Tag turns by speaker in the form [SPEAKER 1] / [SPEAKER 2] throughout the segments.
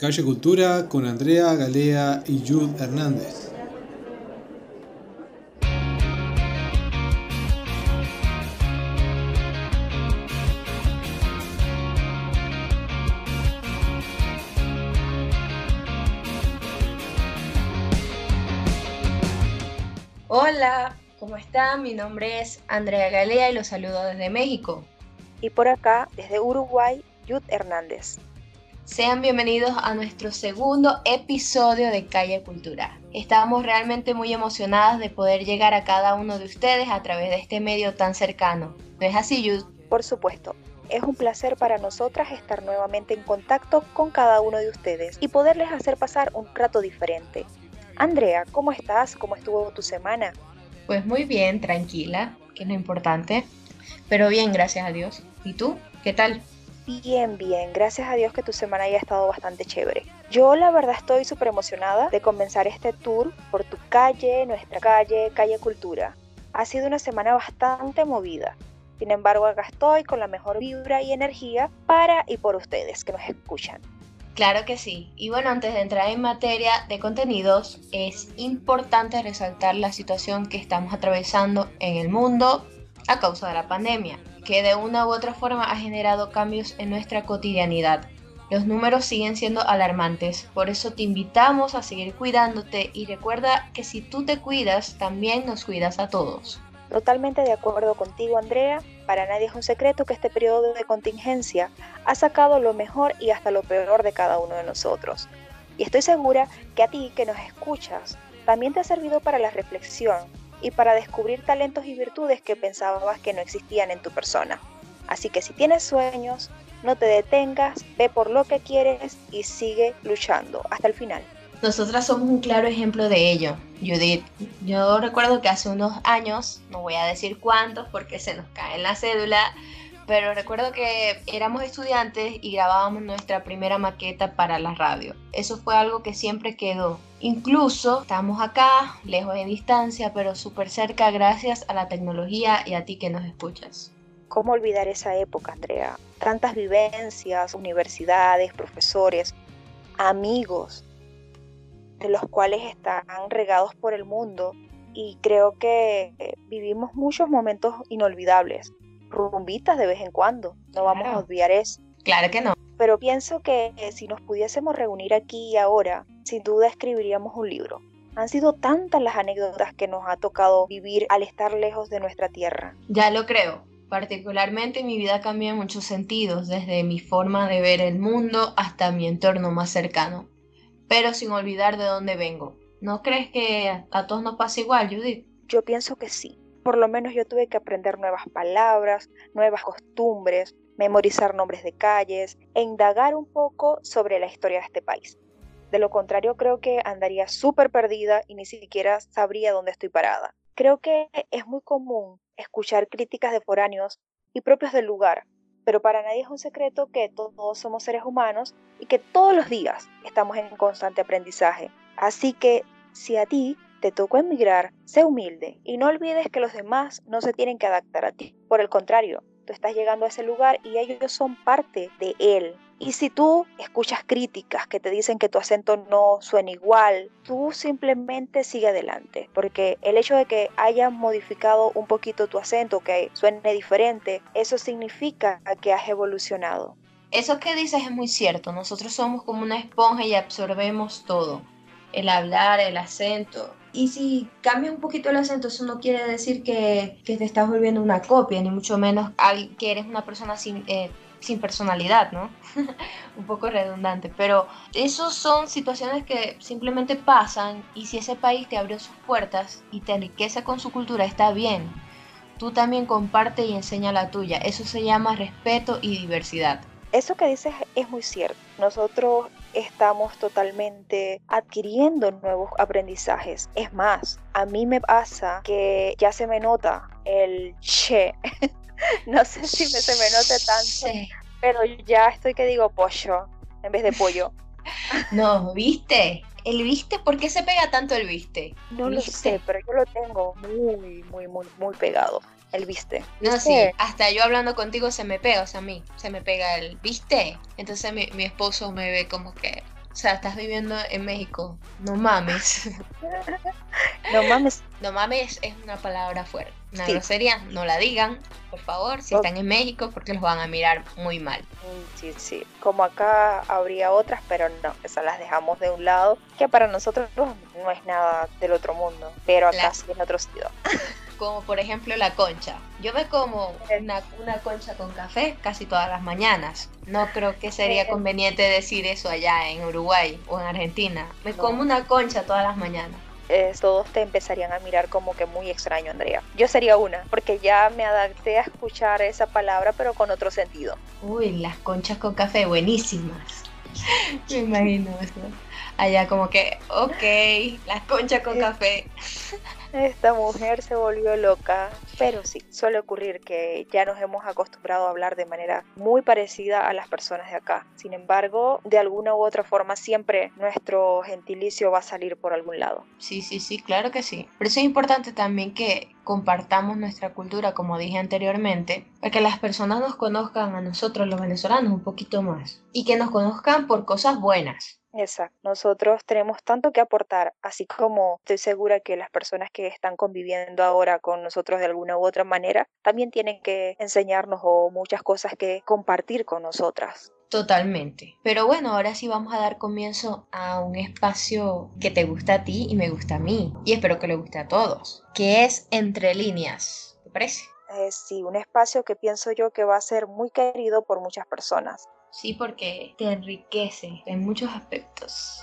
[SPEAKER 1] Calle Cultura con Andrea Galea y Jude Hernández.
[SPEAKER 2] Hola, ¿cómo están? Mi nombre es Andrea Galea y los saludo desde México.
[SPEAKER 3] Y por acá, desde Uruguay, Jude Hernández.
[SPEAKER 2] Sean bienvenidos a nuestro segundo episodio de Calle Cultura. Estamos realmente muy emocionadas de poder llegar a cada uno de ustedes a través de este medio tan cercano. ¿No es así, Yud?
[SPEAKER 3] Por supuesto. Es un placer para nosotras estar nuevamente en contacto con cada uno de ustedes y poderles hacer pasar un rato diferente. Andrea, ¿cómo estás? ¿Cómo estuvo tu semana?
[SPEAKER 2] Pues muy bien, tranquila, que es lo importante. Pero bien, gracias a Dios. ¿Y tú? ¿Qué tal?
[SPEAKER 3] Bien, bien. Gracias a Dios que tu semana haya estado bastante chévere. Yo la verdad estoy súper emocionada de comenzar este tour por tu calle, nuestra calle, Calle Cultura. Ha sido una semana bastante movida. Sin embargo, acá estoy con la mejor vibra y energía para y por ustedes que nos escuchan.
[SPEAKER 2] Claro que sí. Y bueno, antes de entrar en materia de contenidos, es importante resaltar la situación que estamos atravesando en el mundo a causa de la pandemia que de una u otra forma ha generado cambios en nuestra cotidianidad. Los números siguen siendo alarmantes, por eso te invitamos a seguir cuidándote y recuerda que si tú te cuidas, también nos cuidas a todos.
[SPEAKER 3] Totalmente de acuerdo contigo, Andrea. Para nadie es un secreto que este periodo de contingencia ha sacado lo mejor y hasta lo peor de cada uno de nosotros. Y estoy segura que a ti que nos escuchas también te ha servido para la reflexión y para descubrir talentos y virtudes que pensabas que no existían en tu persona. Así que si tienes sueños, no te detengas, ve por lo que quieres y sigue luchando hasta el final.
[SPEAKER 2] Nosotras somos un claro ejemplo de ello, Judith. Yo recuerdo que hace unos años, no voy a decir cuántos porque se nos cae en la cédula, pero recuerdo que éramos estudiantes y grabábamos nuestra primera maqueta para la radio. Eso fue algo que siempre quedó. Incluso estamos acá, lejos de distancia, pero súper cerca gracias a la tecnología y a ti que nos escuchas.
[SPEAKER 3] ¿Cómo olvidar esa época, Andrea? Tantas vivencias, universidades, profesores, amigos, de los cuales están regados por el mundo y creo que vivimos muchos momentos inolvidables rumbitas de vez en cuando. No vamos a olvidar eso.
[SPEAKER 2] Claro que no.
[SPEAKER 3] Pero pienso que si nos pudiésemos reunir aquí y ahora, sin duda escribiríamos un libro. Han sido tantas las anécdotas que nos ha tocado vivir al estar lejos de nuestra tierra.
[SPEAKER 2] Ya lo creo. Particularmente mi vida cambia en muchos sentidos, desde mi forma de ver el mundo hasta mi entorno más cercano. Pero sin olvidar de dónde vengo. ¿No crees que a todos nos pasa igual, Judith?
[SPEAKER 3] Yo pienso que sí. Por lo menos yo tuve que aprender nuevas palabras, nuevas costumbres, memorizar nombres de calles e indagar un poco sobre la historia de este país. De lo contrario, creo que andaría súper perdida y ni siquiera sabría dónde estoy parada. Creo que es muy común escuchar críticas de foráneos y propios del lugar, pero para nadie es un secreto que todos somos seres humanos y que todos los días estamos en constante aprendizaje. Así que si a ti te tocó emigrar, sé humilde y no olvides que los demás no se tienen que adaptar a ti. Por el contrario, tú estás llegando a ese lugar y ellos son parte de él. Y si tú escuchas críticas que te dicen que tu acento no suena igual, tú simplemente sigue adelante, porque el hecho de que hayan modificado un poquito tu acento, que suene diferente, eso significa que has evolucionado.
[SPEAKER 2] Eso que dices es muy cierto, nosotros somos como una esponja y absorbemos todo, el hablar, el acento, y si cambia un poquito el acento, eso no quiere decir que, te estás volviendo una copia, ni mucho menos que eres una persona sin, eh, sin personalidad, ¿no? un poco redundante, pero esos son situaciones que simplemente pasan y si ese país te abrió sus puertas y te enriquece con su cultura, está bien. Tú también comparte y enseña la tuya. Eso se llama respeto y diversidad.
[SPEAKER 3] Eso que dices es muy cierto. Nosotros estamos totalmente adquiriendo nuevos aprendizajes. Es más, a mí me pasa que ya se me nota el che. no sé si me, se me note tanto, pero ya estoy que digo pollo en vez de pollo.
[SPEAKER 2] no, ¿viste? ¿El viste? ¿Por qué se pega tanto el viste?
[SPEAKER 3] No lo sé, pero yo lo tengo muy, muy, muy, muy pegado el viste.
[SPEAKER 2] No, sí, hasta yo hablando contigo se me pega, o sea, a mí se me pega el viste. Entonces mi, mi esposo me ve como que, O sea, estás viviendo en México. No mames.
[SPEAKER 3] no mames.
[SPEAKER 2] No mames es una palabra fuerte. Una grosería, no la digan, por favor, si están en México, porque los van a mirar muy mal.
[SPEAKER 3] Mm, sí, sí. Como acá habría otras, pero no, esas las dejamos de un lado, que para nosotros no es nada del otro mundo, pero acá sí en otro sentido.
[SPEAKER 2] Como por ejemplo la concha. Yo me como una, una concha con café casi todas las mañanas. No creo que sería conveniente decir eso allá en Uruguay o en Argentina. Me como una concha todas las mañanas.
[SPEAKER 3] Eh, todos te empezarían a mirar como que muy extraño, Andrea. Yo sería una, porque ya me adapté a escuchar esa palabra, pero con otro sentido.
[SPEAKER 2] Uy, las conchas con café, buenísimas. me imagino eso. Allá como que, ok, las conchas con café.
[SPEAKER 3] Esta mujer se volvió loca, pero sí, suele ocurrir que ya nos hemos acostumbrado a hablar de manera muy parecida a las personas de acá. Sin embargo, de alguna u otra forma siempre nuestro gentilicio va a salir por algún lado.
[SPEAKER 2] Sí, sí, sí, claro que sí. Pero eso es importante también que compartamos nuestra cultura, como dije anteriormente, para que las personas nos conozcan a nosotros los venezolanos un poquito más y que nos conozcan por cosas buenas
[SPEAKER 3] Exacto. Nosotros tenemos tanto que aportar, así como estoy segura que las personas que están conviviendo ahora con nosotros de alguna u otra manera también tienen que enseñarnos o muchas cosas que compartir con nosotras.
[SPEAKER 2] Totalmente. Pero bueno, ahora sí vamos a dar comienzo a un espacio que te gusta a ti y me gusta a mí. Y espero que le guste a todos. Que es Entre líneas. ¿Te parece?
[SPEAKER 3] Eh, sí, un espacio que pienso yo que va a ser muy querido por muchas personas.
[SPEAKER 2] Sí, porque te enriquece en muchos aspectos.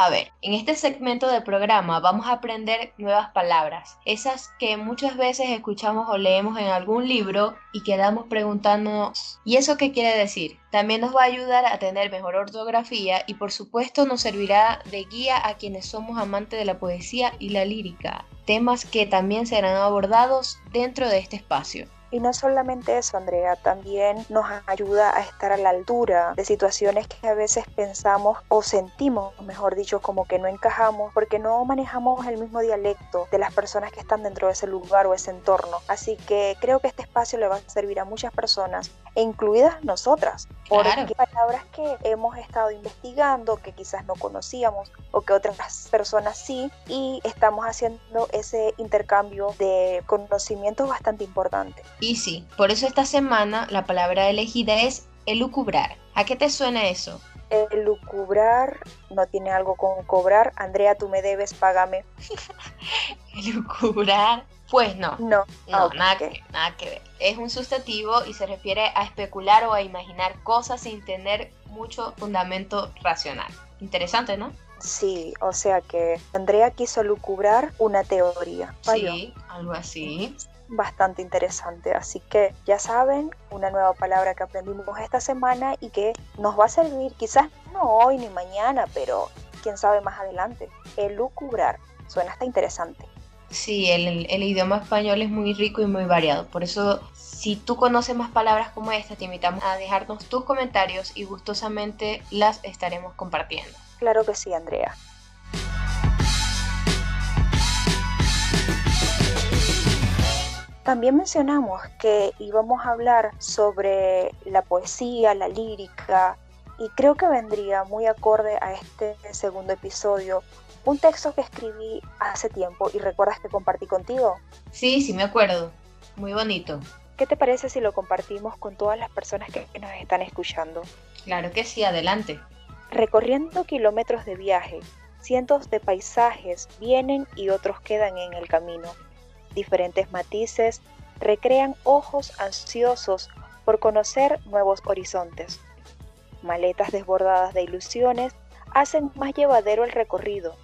[SPEAKER 2] A ver, en este segmento del programa vamos a aprender nuevas palabras, esas que muchas veces escuchamos o leemos en algún libro y quedamos preguntándonos, ¿y eso qué quiere decir? También nos va a ayudar a tener mejor ortografía y por supuesto nos servirá de guía a quienes somos amantes de la poesía y la lírica, temas que también serán abordados dentro de este espacio.
[SPEAKER 3] Y no solamente eso, Andrea, también nos ayuda a estar a la altura de situaciones que a veces pensamos o sentimos, mejor dicho, como que no encajamos porque no manejamos el mismo dialecto de las personas que están dentro de ese lugar o ese entorno. Así que creo que este espacio le va a servir a muchas personas, incluidas nosotras, porque hay palabras que hemos estado investigando, que quizás no conocíamos o que otras personas sí, y estamos haciendo ese intercambio de conocimientos bastante importante.
[SPEAKER 2] Y sí, por eso esta semana la palabra elegida es elucubrar. ¿A qué te suena eso?
[SPEAKER 3] Elucubrar no tiene algo con cobrar. Andrea, tú me debes, págame.
[SPEAKER 2] elucubrar. Pues no.
[SPEAKER 3] No.
[SPEAKER 2] No, nada, que, nada que ver. Es un sustantivo y se refiere a especular o a imaginar cosas sin tener mucho fundamento racional. Interesante, ¿no?
[SPEAKER 3] Sí, o sea que Andrea quiso lucubrar una teoría.
[SPEAKER 2] Sí, algo así
[SPEAKER 3] bastante interesante. Así que ya saben, una nueva palabra que aprendimos esta semana y que nos va a servir quizás no hoy ni mañana, pero quién sabe más adelante. El lucubrar. Suena hasta interesante.
[SPEAKER 2] Sí, el, el, idioma español es muy rico y muy variado. Por eso, si tú conoces más palabras como esta, te invitamos a dejarnos tus comentarios y gustosamente las estaremos compartiendo.
[SPEAKER 3] Claro que sí, Andrea. También mencionamos que íbamos a hablar sobre la poesía, la lírica, y creo que vendría muy acorde a este segundo episodio un texto que escribí hace tiempo y recuerdas que compartí contigo.
[SPEAKER 2] Sí, sí me acuerdo. Muy bonito.
[SPEAKER 3] ¿Qué te parece si lo compartimos con todas las personas que nos están escuchando?
[SPEAKER 2] Claro que sí, adelante.
[SPEAKER 3] Recorriendo kilómetros de viaje, cientos de paisajes vienen y otros quedan en el camino diferentes matices recrean ojos ansiosos por conocer nuevos horizontes. Maletas desbordadas de ilusiones hacen más llevadero el recorrido.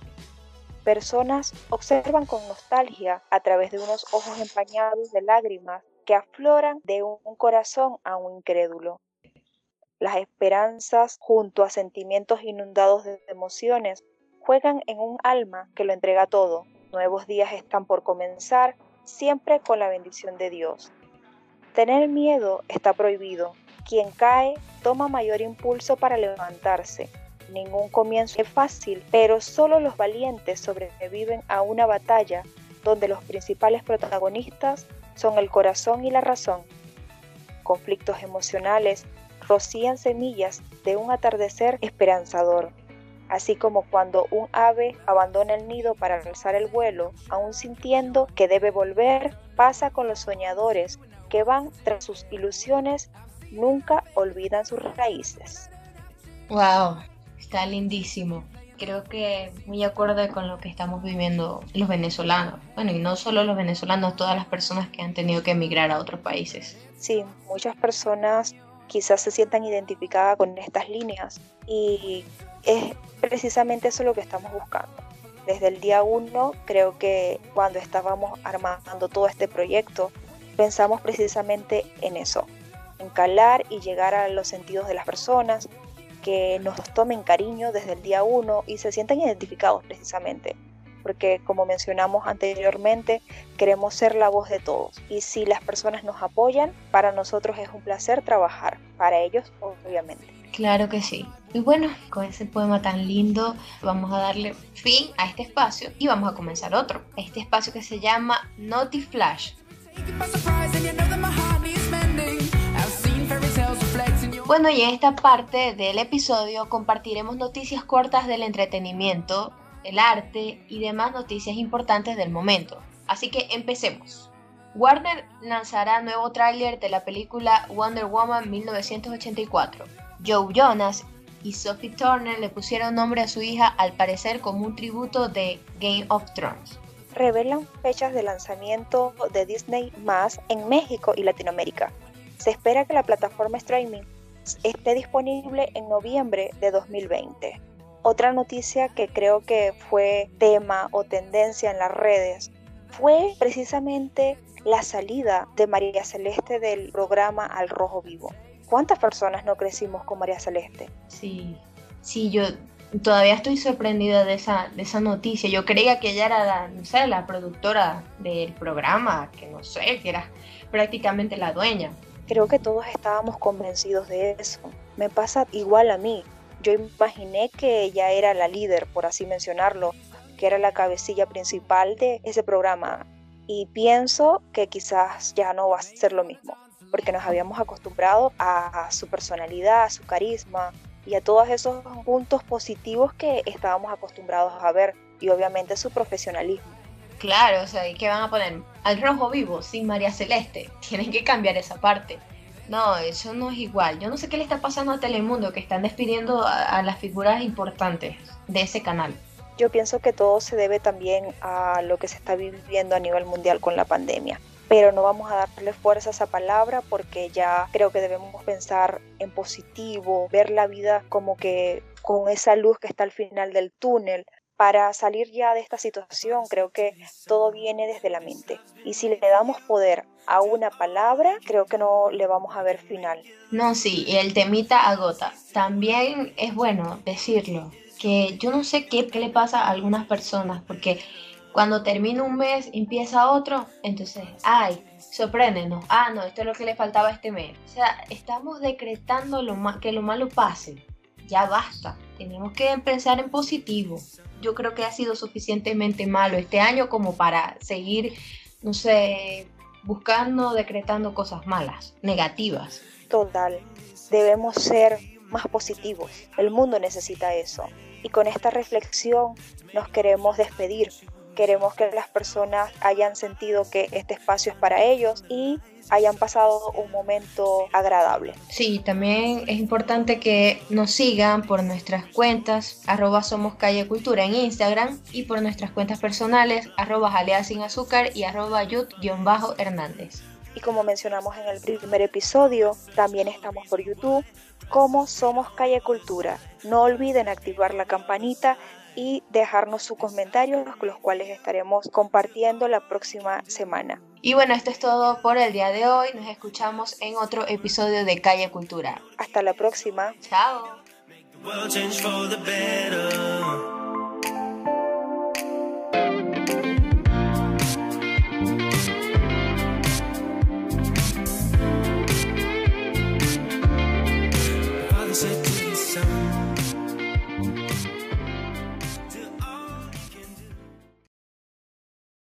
[SPEAKER 3] Personas observan con nostalgia a través de unos ojos empañados de lágrimas que afloran de un corazón aún incrédulo. Las esperanzas, junto a sentimientos inundados de emociones, juegan en un alma que lo entrega todo, Nuevos días están por comenzar, siempre con la bendición de Dios. Tener miedo está prohibido. Quien cae toma mayor impulso para levantarse. Ningún comienzo es fácil, pero solo los valientes sobreviven a una batalla donde los principales protagonistas son el corazón y la razón. conflictos emocionales rocían semillas de un atardecer esperanzador, así como cuando un ave abandona el nido para alzar el vuelo, aún sintiendo que debe volver, pasa con los soñadores que van tras sus ilusiones, nunca olvidan sus raíces.
[SPEAKER 2] Wow, está lindísimo. Creo que muy acorde con lo que estamos viviendo los venezolanos. Bueno, y no solo los venezolanos, todas las personas que han tenido que emigrar a otros países.
[SPEAKER 3] Sí, muchas personas quizás se sientan identificadas con estas líneas y es precisamente eso lo que estamos buscando. Desde el día uno, creo que cuando estábamos armando todo este proyecto, pensamos precisamente en eso, en calar y llegar a los sentidos de las personas, que nos tomen cariño desde el día uno y se sientan identificados precisamente. Porque como mencionamos anteriormente, queremos ser la voz de todos. Y si las personas nos apoyan, para nosotros es un placer trabajar. Para ellos, obviamente.
[SPEAKER 2] Claro que sí. Y bueno, con ese poema tan lindo vamos a darle fin a este espacio y vamos a comenzar otro. Este espacio que se llama Naughty Flash. Bueno, y en esta parte del episodio compartiremos noticias cortas del entretenimiento, el arte y demás noticias importantes del momento. Así que empecemos. Warner lanzará nuevo tráiler de la película Wonder Woman 1984. Joe Jonas y Sophie Turner le pusieron nombre a su hija al parecer como un tributo de Game of Thrones.
[SPEAKER 3] Revelan fechas de lanzamiento de Disney más en México y Latinoamérica. Se espera que la plataforma streaming esté disponible en noviembre de 2020. Otra noticia que creo que fue tema o tendencia en las redes fue precisamente la salida de María Celeste del programa Al Rojo Vivo. ¿Cuántas personas no crecimos con María Celeste?
[SPEAKER 2] Sí, sí, yo todavía estoy sorprendida de esa, de esa noticia. Yo creía que ella era la, no sé, la productora del programa, que no sé, que era prácticamente la dueña.
[SPEAKER 3] Creo que todos estábamos convencidos de eso. Me pasa igual a mí. Yo imaginé que ella era la líder, por así mencionarlo, que era la cabecilla principal de ese programa. Y pienso que quizás ya no va a ser lo mismo, porque nos habíamos acostumbrado a su personalidad, a su carisma y a todos esos puntos positivos que estábamos acostumbrados a ver y obviamente su profesionalismo.
[SPEAKER 2] Claro, o sea, ¿y qué van a poner? Al rojo vivo, sin María Celeste. Tienen que cambiar esa parte. No, eso no es igual. Yo no sé qué le está pasando a Telemundo, que están despidiendo a, las figuras importantes de ese canal.
[SPEAKER 3] Yo pienso que todo se debe también a lo que se está viviendo a nivel mundial con la pandemia. Pero no vamos a darle fuerza a esa palabra porque ya creo que debemos pensar en positivo, ver la vida como que con esa luz que está al final del túnel, para salir ya de esta situación, creo que todo viene desde la mente. Y si le damos poder a una palabra, creo que no le vamos a ver final.
[SPEAKER 2] No, sí, el temita agota. También es bueno decirlo, que yo no sé qué, qué le pasa a algunas personas, porque cuando termina un mes, empieza otro, entonces, ay, sorpréndenos, ah, no, esto es lo que le faltaba este mes. O sea, estamos decretando lo que lo malo pase. Ya basta, tenemos que pensar en positivo yo creo que ha sido suficientemente malo este año como para seguir, no sé, buscando, decretando cosas malas, negativas.
[SPEAKER 3] Total, debemos ser más positivos. El mundo necesita eso. Y con esta reflexión nos queremos despedir. Queremos que las personas hayan sentido que este espacio es para ellos y hayan pasado un momento agradable.
[SPEAKER 2] Sí, también es importante que nos sigan por nuestras cuentas, arroba somos calle cultura en Instagram y por nuestras cuentas personales, arroba jalea sin azúcar y arroba yut-hernández.
[SPEAKER 3] Y como mencionamos en el primer episodio, también estamos por YouTube como Somos Calle Cultura. No olviden activar la campanita y dejarnos sus comentarios, con los cuales estaremos compartiendo la próxima semana.
[SPEAKER 2] Y bueno, esto es todo por el día de hoy. Nos escuchamos en otro episodio de Calle Cultura.
[SPEAKER 3] Hasta la próxima.
[SPEAKER 2] Chao.